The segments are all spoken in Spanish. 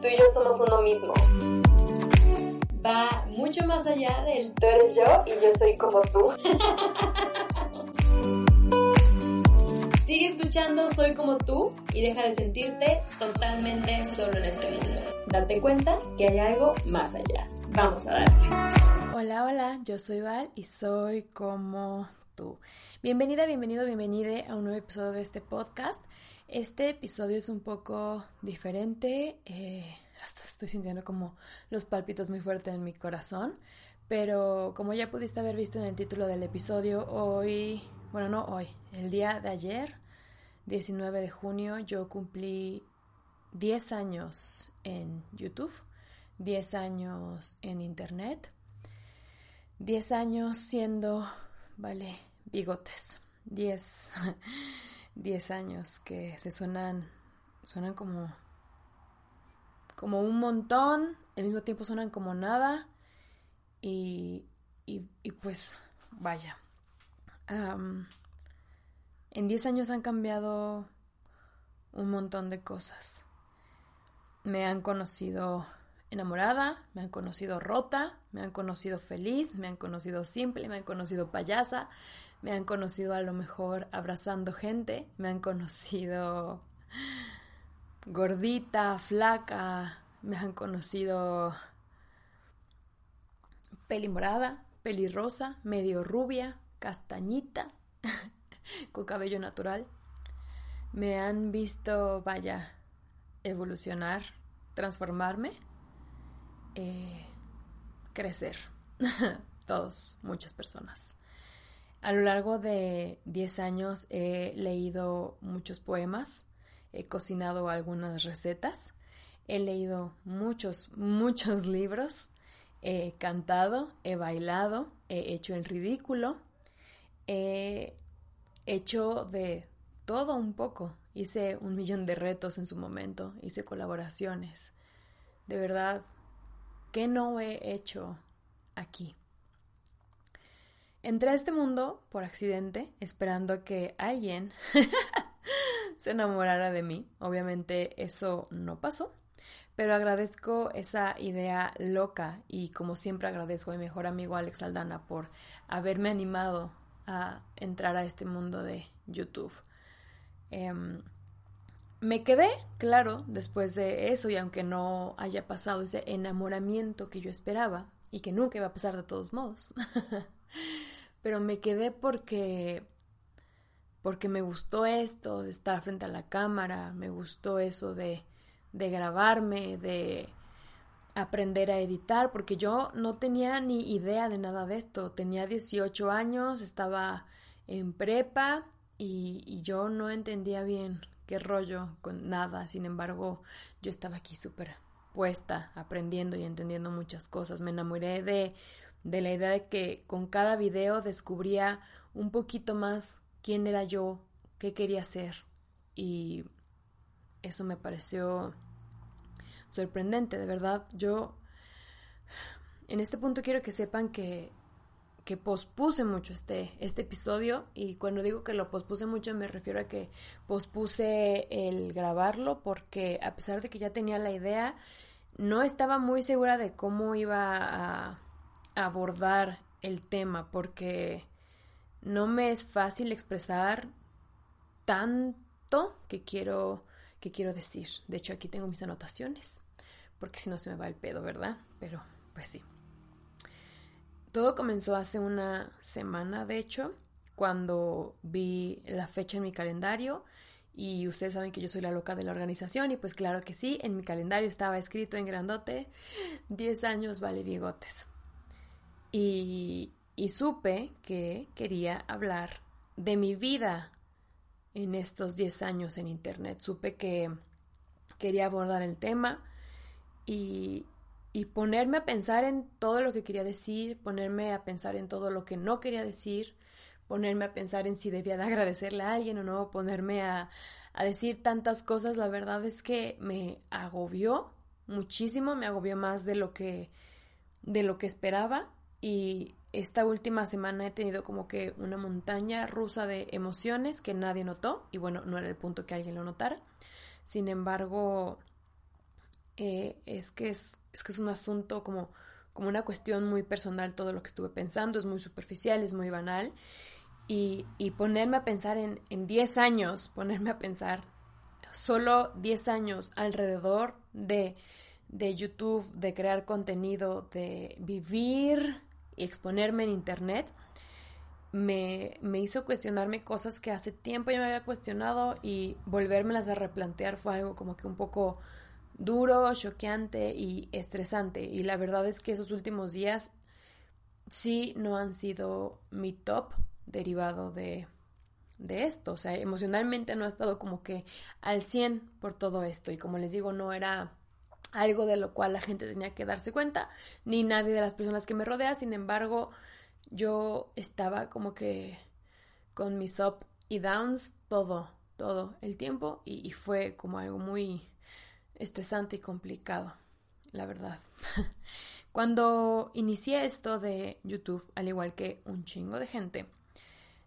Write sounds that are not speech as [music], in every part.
Tú y yo somos uno mismo. Va mucho más allá del tú eres yo y yo soy como tú. [laughs] Sigue escuchando Soy como tú y deja de sentirte totalmente solo en este mundo. Date cuenta que hay algo más allá. Vamos a darle. Hola, hola, yo soy Val y soy como tú. Bienvenida, bienvenido, bienvenida a un nuevo episodio de este podcast. Este episodio es un poco diferente, eh, hasta estoy sintiendo como los pálpitos muy fuertes en mi corazón, pero como ya pudiste haber visto en el título del episodio, hoy, bueno, no hoy, el día de ayer, 19 de junio, yo cumplí 10 años en YouTube, 10 años en Internet, 10 años siendo, vale, bigotes, 10 [laughs] 10 años que se suenan, suenan como, como un montón, al mismo tiempo suenan como nada y, y, pues vaya. en 10 años han cambiado un montón de cosas. Me han conocido enamorada, me han conocido rota, me han conocido feliz, me han conocido simple, me han conocido payasa, me han conocido a lo mejor abrazando gente, me han conocido gordita, flaca, me han conocido peli morada, pelirrosa, medio rubia, castañita, [laughs] con cabello natural. Me han visto, vaya, evolucionar, transformarme, eh, crecer. [laughs] Todos, muchas personas. A lo largo de 10 años he leído muchos poemas, he cocinado algunas recetas, he leído muchos, muchos libros, he cantado, he bailado, he hecho el ridículo, he hecho de todo un poco. Hice un millón de retos en su momento, hice colaboraciones. De verdad, ¿qué no he hecho aquí? Entré a este mundo por accidente, esperando que alguien [laughs] se enamorara de mí. Obviamente eso no pasó, pero agradezco esa idea loca y como siempre agradezco a mi mejor amigo Alex Aldana por haberme animado a entrar a este mundo de YouTube. Em, me quedé, claro, después de eso y aunque no haya pasado ese enamoramiento que yo esperaba y que nunca iba a pasar de todos modos. [laughs] pero me quedé porque porque me gustó esto de estar frente a la cámara, me gustó eso de, de grabarme, de aprender a editar, porque yo no tenía ni idea de nada de esto. Tenía 18 años, estaba en prepa y, y yo no entendía bien qué rollo con nada. Sin embargo, yo estaba aquí súper puesta, aprendiendo y entendiendo muchas cosas. Me enamoré de de la idea de que con cada video descubría un poquito más quién era yo, qué quería ser y eso me pareció sorprendente, de verdad. Yo en este punto quiero que sepan que, que pospuse mucho este, este episodio y cuando digo que lo pospuse mucho me refiero a que pospuse el grabarlo porque a pesar de que ya tenía la idea, no estaba muy segura de cómo iba a abordar el tema porque no me es fácil expresar tanto que quiero que quiero decir. De hecho, aquí tengo mis anotaciones, porque si no se me va el pedo, ¿verdad? Pero pues sí. Todo comenzó hace una semana, de hecho, cuando vi la fecha en mi calendario y ustedes saben que yo soy la loca de la organización y pues claro que sí, en mi calendario estaba escrito en grandote 10 años vale bigotes y, supe que quería hablar de mi vida en estos 10 años en Internet. Supe que quería abordar el tema y, ponerme a pensar en todo lo que quería decir, ponerme a pensar en todo lo que no quería decir, ponerme a pensar en si debía de agradecerle a alguien o no, ponerme a, a decir tantas cosas, la verdad es que me agobió muchísimo, me agobió más de lo que de lo que esperaba y esta última semana he tenido como que una montaña rusa de emociones que nadie notó y bueno, no era el punto que alguien lo notara. Sin embargo, eh, es, que es, es que es un asunto como, como una cuestión muy personal todo lo que estuve pensando, es muy superficial, es muy banal y, y ponerme a pensar en, en 10 años, ponerme a pensar solo 10 años alrededor de, de YouTube, de crear contenido, de vivir y exponerme en Internet, me, me, hizo cuestionarme cosas que hace tiempo ya me había cuestionado y volvérmelas a replantear fue algo como que un poco duro, choqueante y estresante. Y la verdad es que esos últimos días sí no han sido mi top derivado de, de esto. O sea, emocionalmente no he estado como que al 100 por todo esto. Y como les digo, no era algo de lo cual la gente tenía que darse cuenta, ni nadie de las personas que me rodea. Sin embargo, yo estaba como que con mis up y downs todo, todo el tiempo. Y, y fue como algo muy estresante y complicado, la verdad. [laughs] Cuando inicié esto de YouTube, al igual que un chingo de gente,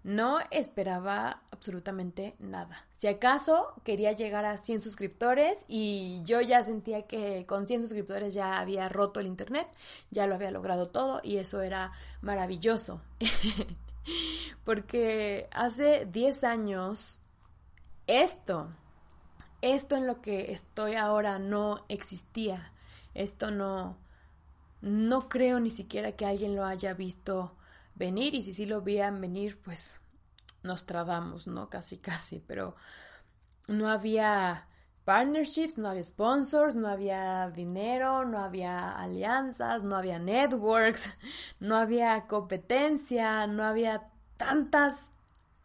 no esperaba absolutamente nada. Si acaso quería llegar a 100 suscriptores y yo ya sentía que con 100 suscriptores ya había roto el internet, ya lo había logrado todo y eso era maravilloso. [laughs] Porque hace 10 años esto, esto en lo que estoy ahora no existía. Esto no, no creo ni siquiera que alguien lo haya visto venir y si sí lo veían venir, pues nos trabamos, ¿no? Casi, casi, pero no había partnerships, no había sponsors, no había dinero, no había alianzas, no había networks, [laughs] no había competencia, no había tantas,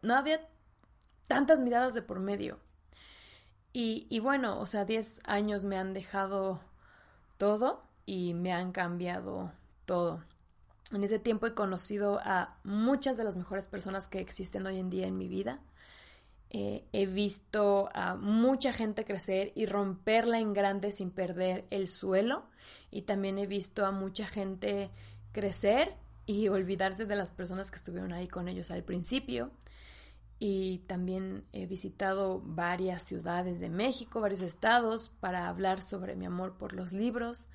no había tantas miradas de por medio. Y, y bueno, o sea, 10 años me han dejado todo y me han cambiado todo. En ese tiempo he conocido a muchas de las mejores personas que existen hoy en día en mi vida. Eh, he visto a mucha gente crecer y romperla en grande sin perder el suelo. Y también he visto a mucha gente crecer y olvidarse de las personas que estuvieron ahí con ellos al principio. Y también he visitado varias ciudades de México, varios estados, para hablar sobre mi amor por los libros.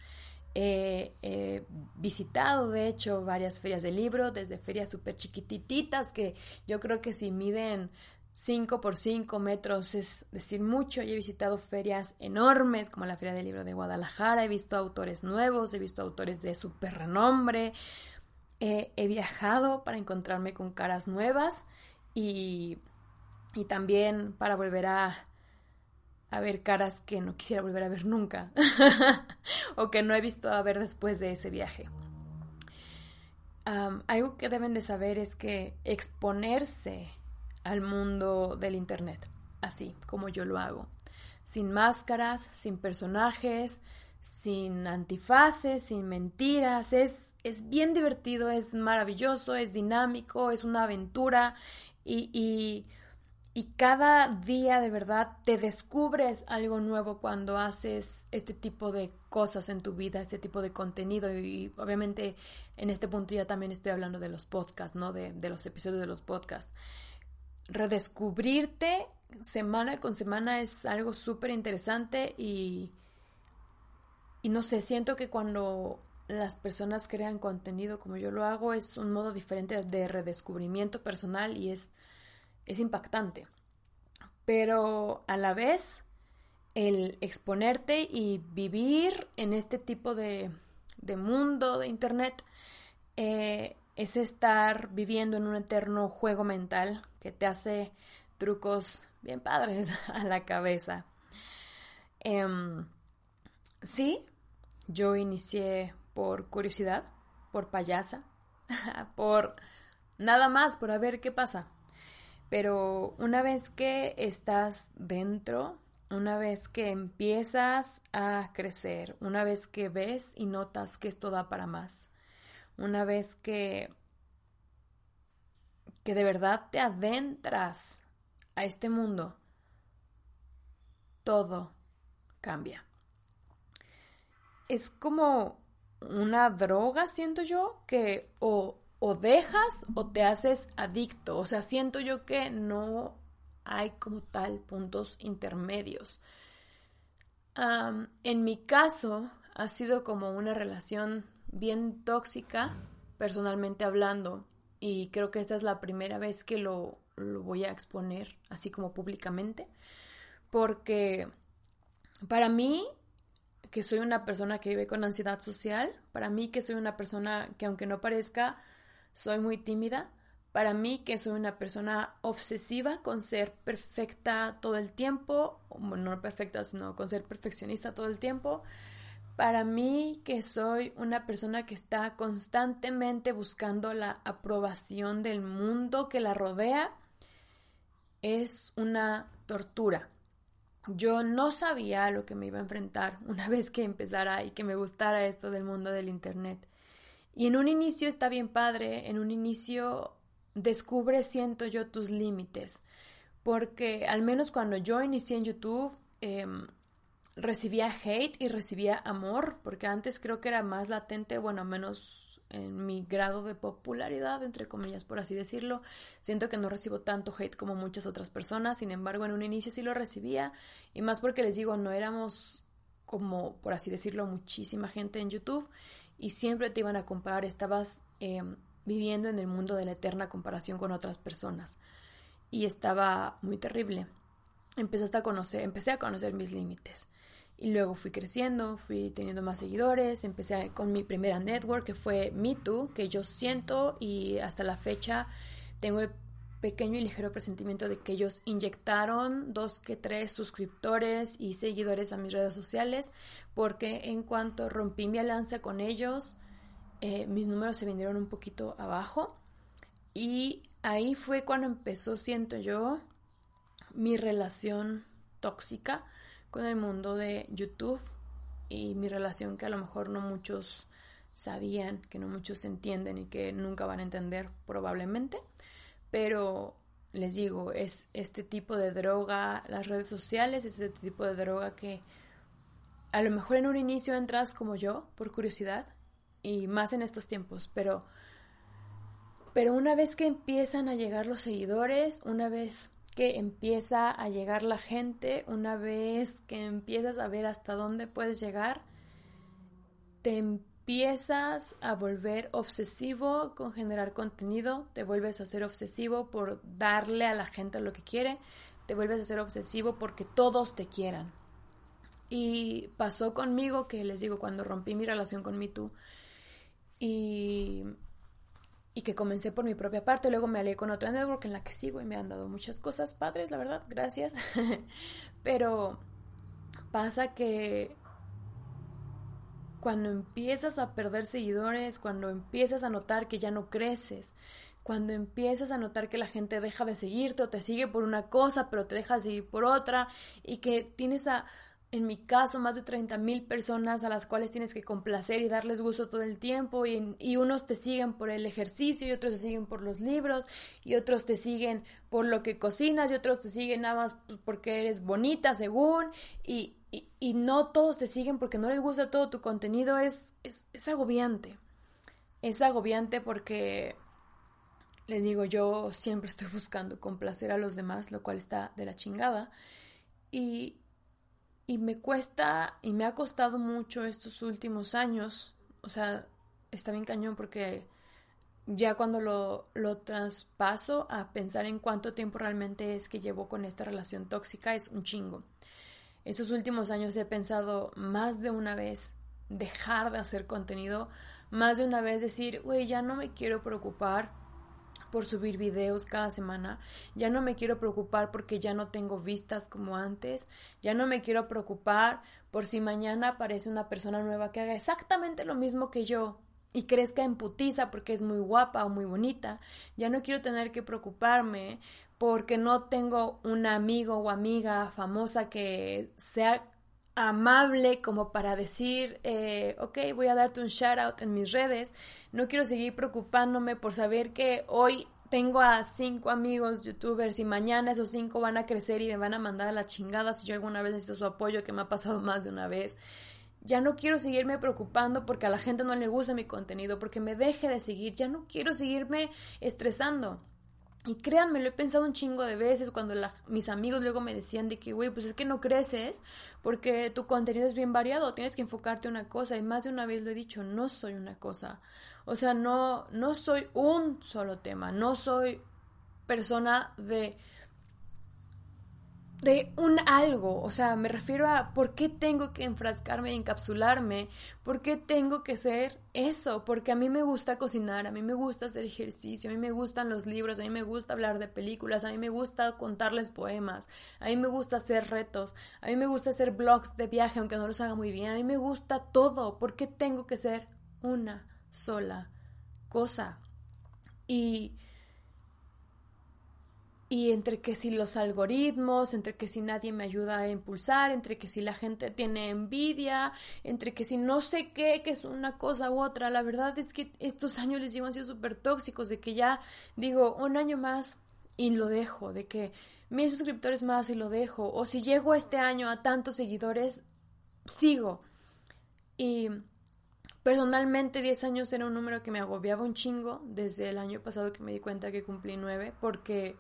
He, visitado, de hecho, varias ferias de libro, desde ferias súper chiquititas que yo creo que si miden 5 por 5 metros es decir mucho. Y he visitado ferias enormes como la Feria del Libro de Guadalajara, he visto autores nuevos, he visto autores de súper renombre, he viajado para encontrarme con caras nuevas y, y también para volver a a ver caras que no quisiera volver a ver nunca [laughs] o que no he visto a ver después de ese viaje. algo que deben de saber es que exponerse al mundo del Internet, así como yo lo hago, sin máscaras, sin personajes, sin antifaces, sin mentiras, es, es bien divertido, es maravilloso, es dinámico, es una aventura y y cada día de verdad te descubres algo nuevo cuando haces este tipo de cosas en tu vida, este tipo de contenido. Y, obviamente en este punto ya también estoy hablando de los podcasts, ¿no? De, de los episodios de los podcasts. Redescubrirte semana con semana es algo súper interesante y, y no sé, siento que cuando las personas crean contenido como yo lo hago es un modo diferente de redescubrimiento personal y es es impactante. Pero a la vez, el exponerte y vivir en este tipo de, mundo de Internet eh, es estar viviendo en un eterno juego mental que te hace trucos bien padres [laughs] a la cabeza. Em, sí, yo inicié por curiosidad, por payasa, [laughs] por nada más, por a ver qué pasa. Pero una vez que estás dentro, una vez que empiezas a crecer, una vez que ves y notas que esto da para más, una vez que, que de verdad te adentras a este mundo, todo cambia. Es como una droga, siento yo, que o, o dejas o te haces adicto. O sea, siento yo que no hay como tal puntos intermedios. en mi caso, ha sido como una relación bien tóxica, personalmente hablando, y creo que esta es la primera vez que lo, lo voy a exponer así como públicamente, porque para mí, que soy una persona que vive con ansiedad social, para mí que soy una persona que aunque no parezca, soy muy tímida, para mí, que soy una persona obsesiva con ser perfecta todo el tiempo, no perfecta, sino con ser perfeccionista todo el tiempo. Para mí, que soy una persona que está constantemente buscando la aprobación del mundo que la rodea, es una tortura. Yo no sabía lo que me iba a enfrentar una [laughs] vez que empezara y que me gustara esto del mundo del Internet. Y en un inicio está bien padre, en un inicio descubre, siento yo, tus límites. Porque al menos cuando yo inicié en YouTube, em, recibía hate y recibía amor, porque antes creo que era más latente, bueno, menos en mi grado de popularidad, entre comillas, por así decirlo. Siento que no recibo tanto hate como muchas otras personas, sin embargo, en un inicio sí lo recibía, y más porque les digo, no éramos como, por así decirlo, muchísima gente en YouTube, y siempre te iban a comparar, estabas... Em, viviendo en el mundo de la eterna comparación con otras personas. Y estaba muy terrible. Empecé a conocer, empecé a conocer mis límites. Y luego fui creciendo, fui teniendo más seguidores, empecé con mi primera network que fue MeToo, que yo siento y hasta la fecha tengo el pequeño y ligero presentimiento de que ellos inyectaron dos que tres suscriptores y seguidores a mis redes sociales, porque en cuanto rompí mi alianza con ellos, eh, mis números se vinieron un poquito abajo. Y ahí fue cuando empezó, siento yo, mi relación tóxica con el mundo de YouTube y mi relación que a lo mejor no muchos sabían, que no muchos entienden y que nunca van a entender probablemente, pero les digo, es este tipo de droga, las redes sociales, es este tipo de droga que a lo mejor en un inicio entras como yo, por curiosidad, y más en estos tiempos, pero pero una vez que empiezan a llegar los seguidores, una vez que empieza a llegar la gente, una vez que empiezas a ver hasta dónde puedes llegar, te empiezas a volver obsesivo con generar contenido, te vuelves a ser obsesivo por darle a la gente lo que quiere, te vuelves a ser obsesivo porque todos te quieran. Y pasó conmigo que les digo, cuando rompí mi relación con MeToo, y, y que comencé por mi propia parte. Luego me alé con otra network en la que sigo y me han dado muchas cosas padres, la verdad, gracias. [laughs] Pero pasa que cuando empiezas a perder seguidores, cuando empiezas a notar que ya no creces, cuando empiezas a notar que la gente deja de seguirte o te sigue por una cosa, pero te deja de seguir por otra, y que tienes a en mi caso, más de 30 mil personas a las cuales tienes que complacer y darles gusto todo el tiempo y, y, unos te siguen por el ejercicio y otros te siguen por los libros y otros te siguen por lo que cocinas y otros te siguen nada más pues, porque eres bonita según y, y, y, no todos te siguen porque no les gusta todo tu contenido es, es, es agobiante. Es agobiante porque les digo, yo siempre estoy buscando complacer a los demás, lo cual está de la chingada. Y, y me cuesta y me ha costado mucho estos últimos años. O sea, está bien cañón porque ya cuando lo, lo traspaso a pensar en cuánto tiempo realmente es que llevo con esta relación tóxica es un chingo. Esos últimos años he pensado más de una vez dejar de hacer contenido, más de una vez decir, güey, ya no me quiero preocupar por subir videos cada semana, ya no me quiero preocupar porque ya no tengo vistas como antes, ya no me quiero preocupar por si mañana aparece una persona nueva que haga exactamente lo mismo que yo y crezca en putiza porque es muy guapa o muy bonita, ya no quiero tener que preocuparme porque no tengo un amigo o amiga famosa que sea amable como para decir, eh, ok, voy a darte un shout out en mis redes. No quiero seguir preocupándome por saber que hoy tengo a cinco amigos youtubers y mañana esos cinco van a crecer y me van a mandar a la chingada si yo alguna vez necesito su apoyo, que me ha pasado [laughs] más de una vez. Ya no quiero seguirme preocupando porque a la gente no le gusta mi contenido, porque me deje de seguir. Ya no quiero seguirme estresando. Y créanme, lo he pensado un chingo de veces cuando mis amigos luego me decían de que, güey, pues es que no creces porque tu contenido es bien variado, tienes que enfocarte en una cosa. Y más de una vez lo he dicho, no soy una cosa. O sea, no, no soy un solo tema, no soy persona de de un algo, o sea, me refiero a por qué tengo que enfrascarme y encapsularme, por qué tengo que ser eso, porque a mí me gusta cocinar, a mí me gusta hacer ejercicio, a mí me gustan los libros, a mí me gusta hablar de películas, a mí me gusta contarles poemas, a mí me gusta hacer retos, a mí me gusta hacer blogs de viaje aunque no los haga muy bien, a mí me gusta todo, ¿por qué tengo que ser una sola cosa? Y y entre que si los algoritmos, entre que si nadie me ayuda a impulsar, entre que si la gente tiene envidia, entre que si no sé qué, que es una cosa u otra, la verdad es que estos años les digo han sido súper tóxicos, de que ya digo un año más y lo dejo, de que mil suscriptores más y lo dejo, o si llego este año a tantos seguidores, sigo. Y personalmente 10 años era un número que me agobiaba un chingo desde el año pasado que me di cuenta que cumplí 9, porque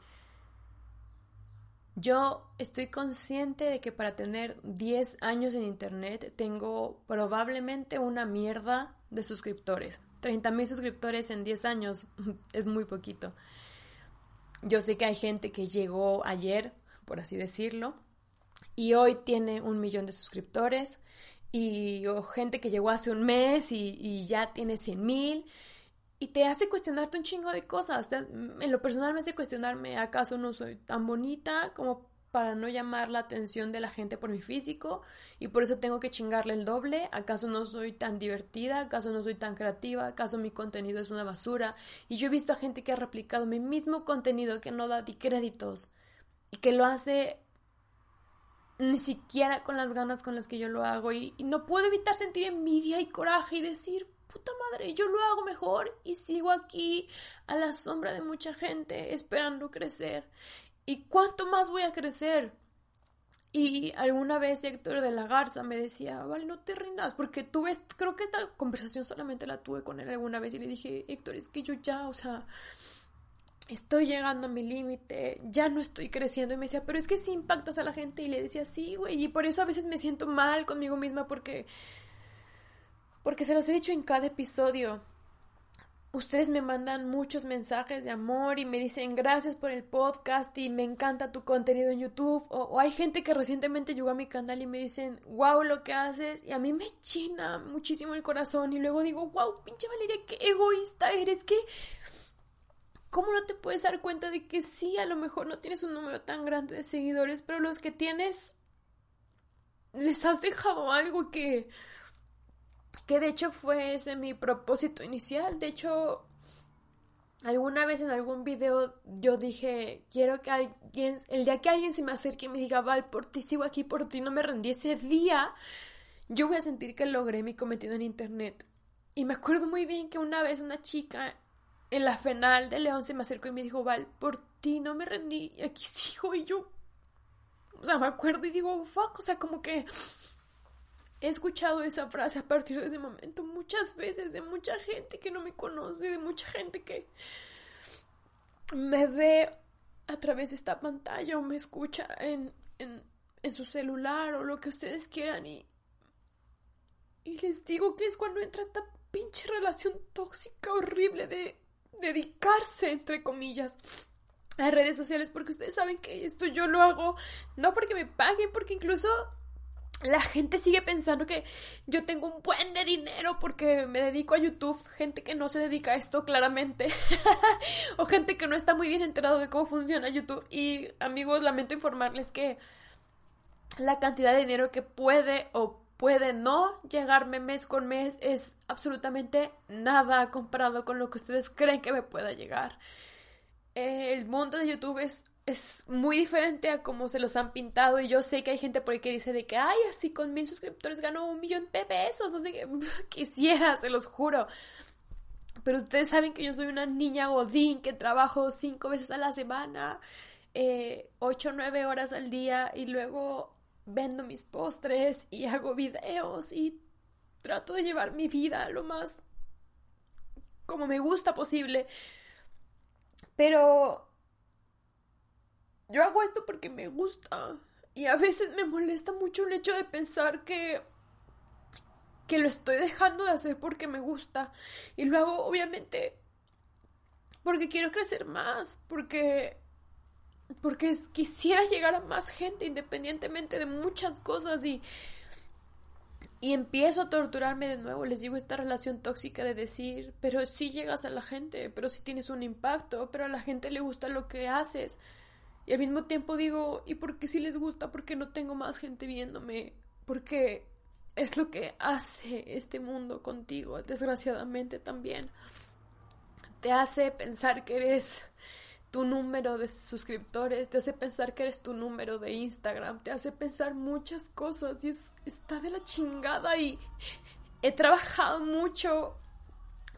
yo estoy consciente de que para tener 10 años en Internet tengo probablemente una mierda de suscriptores. 30 mil suscriptores en 10 años [laughs] es muy poquito. Yo sé que hay gente que llegó ayer, por así decirlo, y hoy tiene un millón de suscriptores, y o gente que llegó hace un mes y, y ya tiene 100 mil y te hace cuestionarte un chingo de cosas. En lo personal me hace cuestionarme, ¿acaso no soy tan bonita como para no llamar la atención de la gente por mi físico y por eso tengo que chingarle el doble? ¿Acaso no soy tan divertida? ¿Acaso no soy tan creativa? ¿Acaso mi contenido es una basura? Y yo he visto a gente que ha replicado mi mismo contenido que no da créditos y que lo hace ni siquiera con las ganas con las que yo lo hago y no puedo evitar sentir envidia y coraje y decir, puta madre, yo lo hago mejor y sigo aquí a la sombra de mucha gente esperando crecer. ¿Y cuánto más voy a crecer? Y alguna vez Héctor de la Garza me decía, vale, no te rindas, porque tú ves, creo que esta conversación solamente la tuve con él alguna vez y le dije, Héctor, es que yo ya, o sea, estoy llegando a mi límite, ya no estoy creciendo. Y me decía, pero es que si impactas a la gente. Y le decía, sí, güey, y por eso a veces me siento mal conmigo misma porque porque se los he dicho en cada episodio. Ustedes me mandan muchos mensajes de amor y me dicen gracias por el podcast y me encanta tu contenido en YouTube. O, hay gente que recientemente llegó a mi canal y me dicen, wow, lo que haces. Y a mí me llena muchísimo el corazón. Y luego digo, wow, pinche Valeria, qué egoísta eres. Que, ¿cómo no te puedes dar cuenta de que sí, a lo mejor no tienes un número tan grande de seguidores, pero los que tienes, les has dejado algo que que de hecho fue ese mi propósito inicial. De hecho, alguna vez en algún video yo dije, quiero que alguien, el día que alguien se me acerque y me diga, Val, por ti sigo aquí, por ti no me rendí ese día, yo voy a sentir que logré mi cometido en internet. Y me acuerdo muy bien que una vez una chica en la final de León se me acercó y me dijo, Val, por ti no me rendí, aquí sigo, y yo, o sea, me acuerdo y digo, fuck, o sea, como que He escuchado esa frase a partir de ese momento muchas veces de mucha gente que no me conoce, de mucha gente que me ve a través de esta pantalla o me escucha en, en, en su celular o lo que ustedes quieran y, y les digo que es cuando entra esta pinche relación tóxica horrible de dedicarse, entre comillas, a redes sociales porque ustedes saben que esto yo lo hago no porque me paguen, porque incluso la gente sigue pensando que yo tengo un buen de dinero porque me dedico a YouTube. Gente que no se dedica a esto claramente. [laughs] o gente que no está muy bien enterado de cómo funciona YouTube. Y amigos, lamento informarles que la cantidad de dinero que puede o puede no llegarme mes con mes es absolutamente nada comparado con lo que ustedes creen que me pueda llegar. Eh, el mundo de YouTube es, es muy diferente a como se los han pintado y yo sé que hay gente por ahí que dice de que, ay, así con mil suscriptores gano un millón de pesos, no sé qué, [laughs] quisiera, se los juro. Pero ustedes saben que yo soy una niña godín que trabajo cinco veces a la semana, eh, ocho o nueve horas al día y luego vendo mis postres y hago videos y trato de llevar mi vida lo más como me gusta posible. Pero yo hago esto porque me gusta. Y a veces me molesta mucho el hecho de pensar que que lo estoy dejando de hacer porque me gusta. Y lo hago obviamente porque quiero crecer más, porque porque quisiera llegar a más gente independientemente de muchas cosas y y empiezo a torturarme de nuevo, les digo esta relación tóxica de decir, pero si llegas a la gente, pero si tienes un impacto, pero a la gente le gusta lo que haces. Y al mismo tiempo digo, ¿y por qué si les gusta? Porque no tengo más gente viéndome, porque es lo que hace este mundo contigo, desgraciadamente también. Te hace pensar que eres tu número de suscriptores, te hace pensar que eres tu número de Instagram, te hace pensar muchas cosas y es, está de la chingada y he trabajado mucho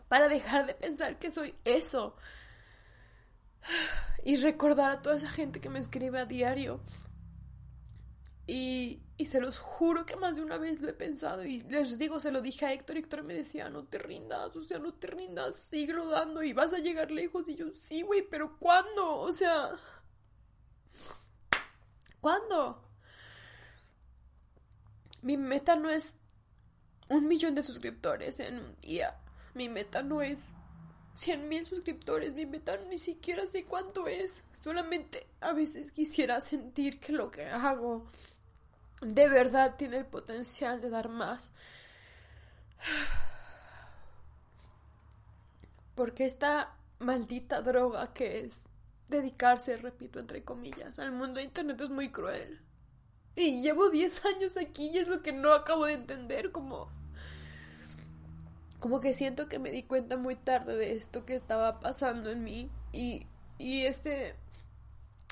para dejar de pensar que soy eso. [sighs] Y recordar a toda esa gente que me escribe a diario. Y, y, se los juro que más de una vez lo he pensado. Y les digo, se lo dije a Héctor. Héctor me decía, no te rindas, o sea, no te rindas, sigue dando y vas a llegar lejos. Y yo, sí, güey, pero ¿cuándo? O sea, ¿cuándo? Mi meta no es un millón de suscriptores en un día. Mi meta no es 100 mil suscriptores. Mi meta ni siquiera sé cuánto es. Solamente a veces quisiera sentir que lo que hago de verdad tiene el potencial de dar más. Porque esta maldita droga que es dedicarse, repito, entre comillas, al mundo de Internet es muy cruel. Y llevo 10 años aquí y es lo que no acabo de entender, como... Como que siento que me di cuenta muy tarde de esto que estaba pasando en mí. Y, y este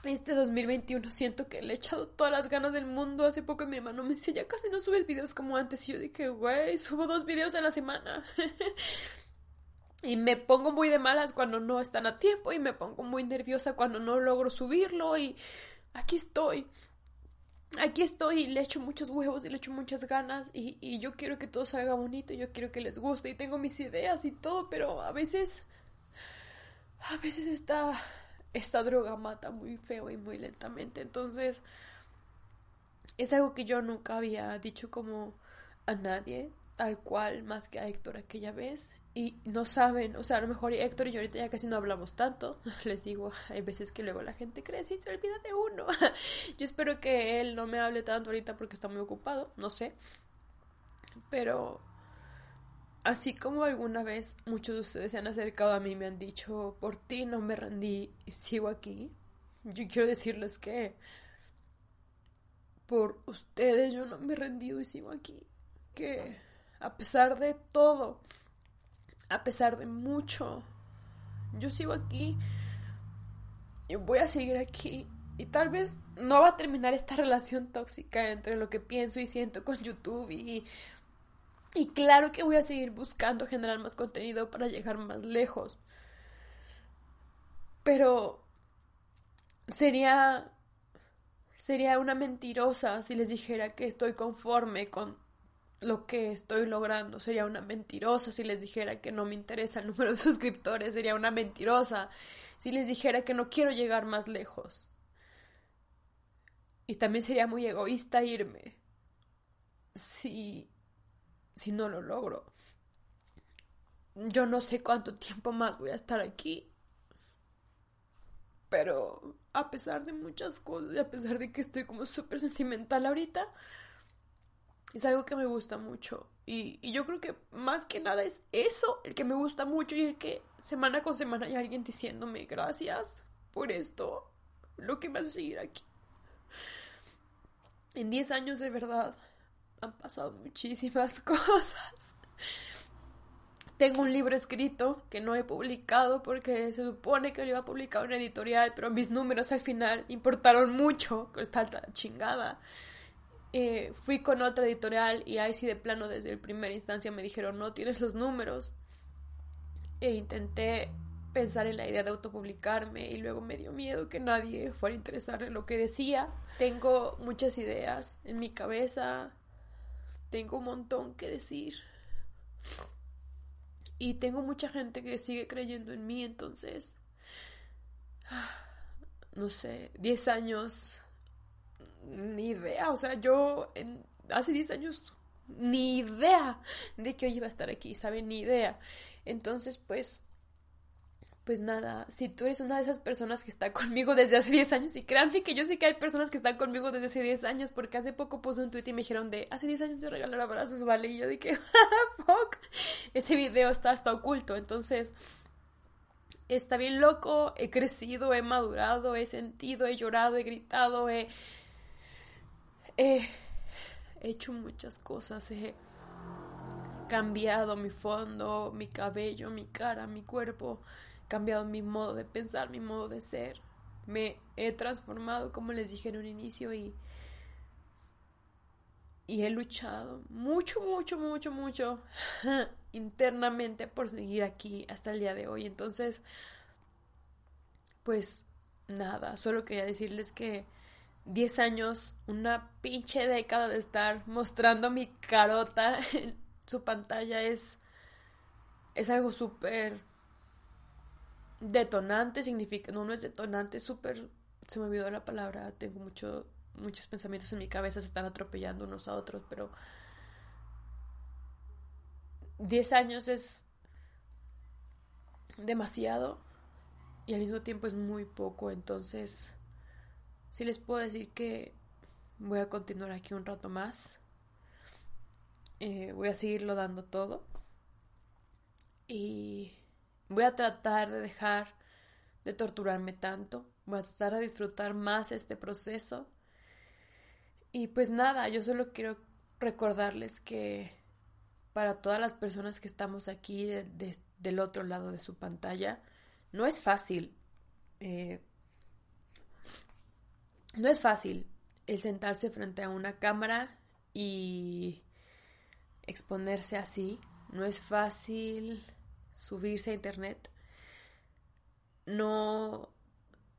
este 2021 siento que le he echado todas las ganas del mundo. Hace poco mi hermano me decía, ya casi no subes videos como antes. Y yo dije, güey, subo dos videos a la semana. [laughs] y me pongo muy de malas cuando no están a tiempo y me pongo muy nerviosa cuando no logro subirlo. Y aquí estoy. Aquí estoy y le echo muchos huevos y le echo muchas ganas y, yo quiero que todo salga bonito, yo quiero que les guste y tengo mis ideas y todo, pero a veces, a veces está esta droga mata muy feo y muy lentamente. Entonces, es algo que yo nunca había dicho como a nadie, tal cual, más que a Héctor aquella vez. Y no saben, o sea, a lo mejor Héctor y yo ahorita ya casi no hablamos tanto. [laughs] Les digo, hay veces que luego la gente crece y se olvida de uno. [laughs] yo espero que él no me hable tanto ahorita porque está muy ocupado, no sé. Pero Así como alguna vez muchos de ustedes se han acercado a mí y me han dicho, por ti no me rendí y sigo aquí, yo quiero decirles que por ustedes yo no me he rendido y sigo aquí. Que a pesar de todo, a pesar de mucho, yo sigo aquí y voy a seguir aquí. Y tal vez no va a terminar esta relación tóxica entre lo que pienso y siento con YouTube y y claro que voy a seguir buscando generar más contenido para llegar más lejos. Pero sería sería una mentirosa si les dijera que estoy conforme con lo que estoy logrando. Sería una mentirosa si les dijera que no me interesa el número de [laughs] suscriptores. Sería una mentirosa si les dijera que no quiero llegar más lejos. Y también sería muy egoísta irme si si no lo logro. Yo no sé cuánto tiempo más voy a estar aquí. Pero a pesar de muchas cosas y a pesar de que estoy como súper sentimental ahorita, es algo que me gusta mucho. Y, y, yo creo que más que nada es eso, el que me gusta mucho y el que semana con semana hay alguien diciéndome gracias por esto, lo que me hace seguir aquí. En 10 años de verdad han pasado muchísimas [laughs] cosas. tengo un libro escrito que no he publicado porque se supone que lo iba a publicar en editorial, pero mis números al final importaron mucho, con esta chingada. Eh, fui con otra editorial y ahí sí de plano desde el primer instancia me dijeron no tienes los números. E intenté pensar en la idea de autopublicarme y luego me dio miedo que nadie fuera a interesar en lo que decía. Tengo muchas ideas en mi cabeza, tengo un montón que decir. Y tengo mucha gente que sigue creyendo en mí, entonces, no sé, 10 años, ni idea, o sea, yo hace 10 años ni idea de que hoy iba a estar aquí, ¿saben? Ni idea. Entonces, pues, pues nada, si tú eres una de esas personas que está [laughs] conmigo desde hace 10 años, y créanme que yo sé que hay personas que están conmigo desde hace 10 años, porque hace poco puse un tweet y me dijeron de, hace 10 años yo regalé abrazos, vale, y yo dije, [laughs] fuck, ese video está hasta oculto, entonces, está bien loco, he crecido, he madurado, he sentido, he llorado, he gritado, he, he hecho muchas cosas, he cambiado mi fondo, mi cabello, mi cara, mi cuerpo, cambiado mi modo de pensar, mi modo de ser. Me he transformado, como les dije en un inicio, y, y he luchado mucho, mucho, mucho, mucho [laughs] internamente por seguir aquí hasta el día de hoy. Entonces, pues nada, solo quería decirles que 10 años, una pinche década de estar mostrando mi carota en su pantalla es, es algo súper detonante significa, no, no es detonante, súper, se me olvidó la palabra, tengo mucho, muchos pensamientos en mi cabeza, se están atropellando unos a otros, pero 10 años es demasiado y al mismo tiempo es muy poco, entonces sí les puedo decir que voy a continuar aquí un rato más, eh, voy a seguirlo dando todo y Voy a tratar de dejar de torturarme tanto. Voy a tratar de disfrutar más este proceso. Y pues nada, yo solo quiero recordarles que para todas las personas que estamos aquí del otro lado de su pantalla, no es fácil. Eh, no es fácil el sentarse frente a una cámara y exponerse así. No es fácil subirse a internet no,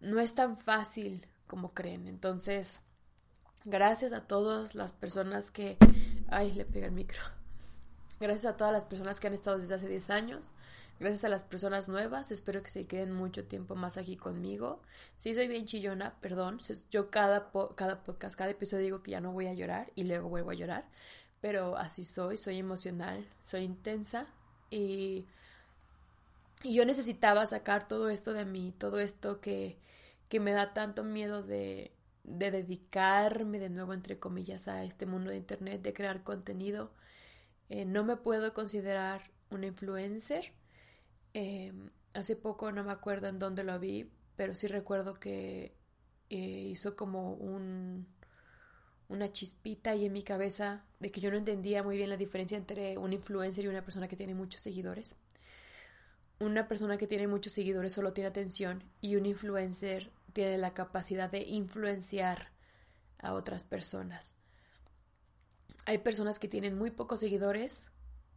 no es tan fácil como creen. Entonces, gracias a todas las personas que... Ay, le pega el micro. Gracias a todas las personas que han estado desde hace 10 años. Gracias a las personas nuevas. Espero que se queden mucho tiempo más aquí conmigo. Sí, soy bien chillona, perdón. Yo cada, cada podcast, cada episodio digo que ya no voy a llorar y luego vuelvo a llorar. Pero así soy, soy emocional, soy intensa y y yo necesitaba sacar todo esto de mí, todo esto que, que me da tanto miedo de, de dedicarme de nuevo, entre comillas, a este mundo de Internet, de crear contenido. Eh, no me puedo considerar una influencer. Em, hace poco no me acuerdo en dónde lo vi, pero sí recuerdo que eh, hizo como un, una chispita ahí en mi cabeza de que yo no entendía muy bien la diferencia entre un influencer y una persona que tiene muchos seguidores una persona que tiene muchos seguidores solo tiene atención y un influencer tiene la capacidad de influenciar a otras personas. Hay personas que tienen muy pocos seguidores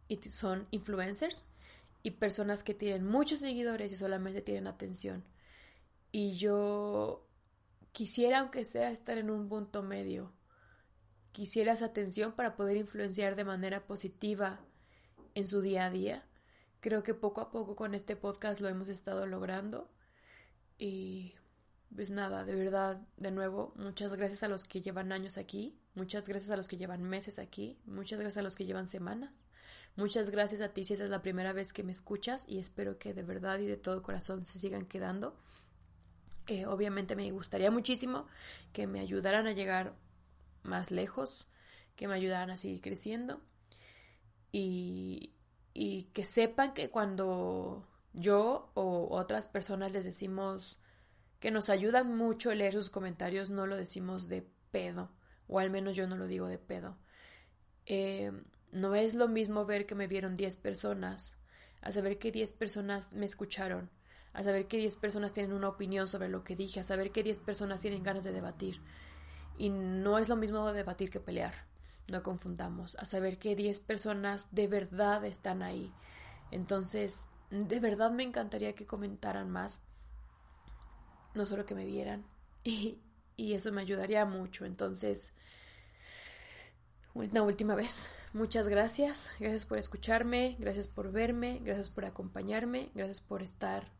y son influencers y personas que tienen muchos seguidores y solamente tienen atención. Y yo quisiera, aunque sea, estar en un punto medio. Quisiera esa atención para poder influenciar de manera positiva en su día a día Creo que poco a poco con este podcast lo hemos estado logrando. Y pues nada, de verdad, de nuevo, muchas gracias a los que llevan años aquí, muchas gracias a los que llevan meses aquí, muchas gracias a los que llevan semanas, muchas gracias a ti si esa es la primera vez que me escuchas y espero que de verdad y de todo corazón se sigan quedando. Eh, obviamente me gustaría muchísimo que me ayudaran a llegar más lejos, que me ayudaran a seguir creciendo y, y que sepan que cuando yo o otras personas les decimos que nos ayudan mucho leer sus comentarios, no lo decimos de pedo, o al menos yo no lo digo de pedo. Eh, no es lo mismo ver que me vieron 10 personas a saber que 10 personas me escucharon, a saber que 10 personas tienen una opinión sobre lo que dije, a saber que 10 personas tienen ganas de debatir. Y no es lo mismo debatir que pelear, no confundamos, a saber que 10 personas de verdad están ahí. Entonces, de verdad me encantaría que comentaran más, no solo que me vieran, [laughs] y, y eso me ayudaría mucho. Entonces, una última vez, muchas gracias, gracias por escucharme, gracias por verme, gracias por acompañarme, gracias por estar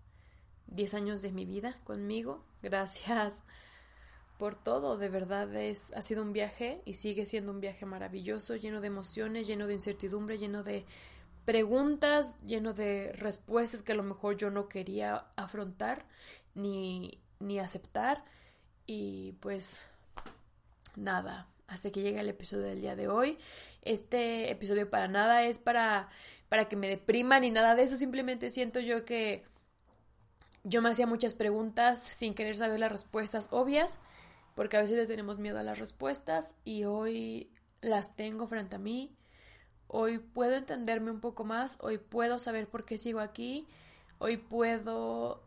10 años de mi vida conmigo, gracias por todo, de verdad es, ha sido un viaje y sigue siendo un viaje maravilloso, lleno de emociones, lleno de incertidumbre, lleno de preguntas, lleno de respuestas que a lo mejor yo no quería afrontar ni, ni aceptar. Y pues nada, hasta que llegue el episodio del día de hoy. Este episodio para nada es para, para que me deprima ni nada de eso, simplemente siento yo que yo me hacía muchas preguntas sin querer saber las respuestas obvias, porque a veces le tenemos miedo a las respuestas y hoy las tengo frente a mí. Hoy puedo entenderme un poco más, hoy puedo saber por qué sigo aquí, hoy puedo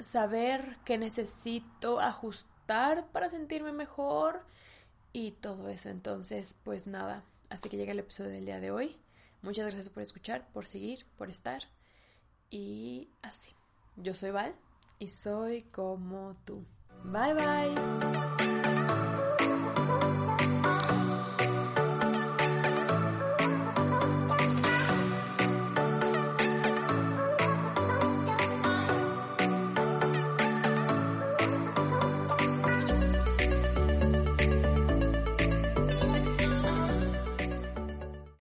saber que necesito ajustar para sentirme mejor y todo eso. Entonces, pues nada, hasta que llegue el episodio del día de hoy. Muchas gracias por escuchar, por seguir, por estar. Y así. Yo soy Val y soy como tú. Bye bye.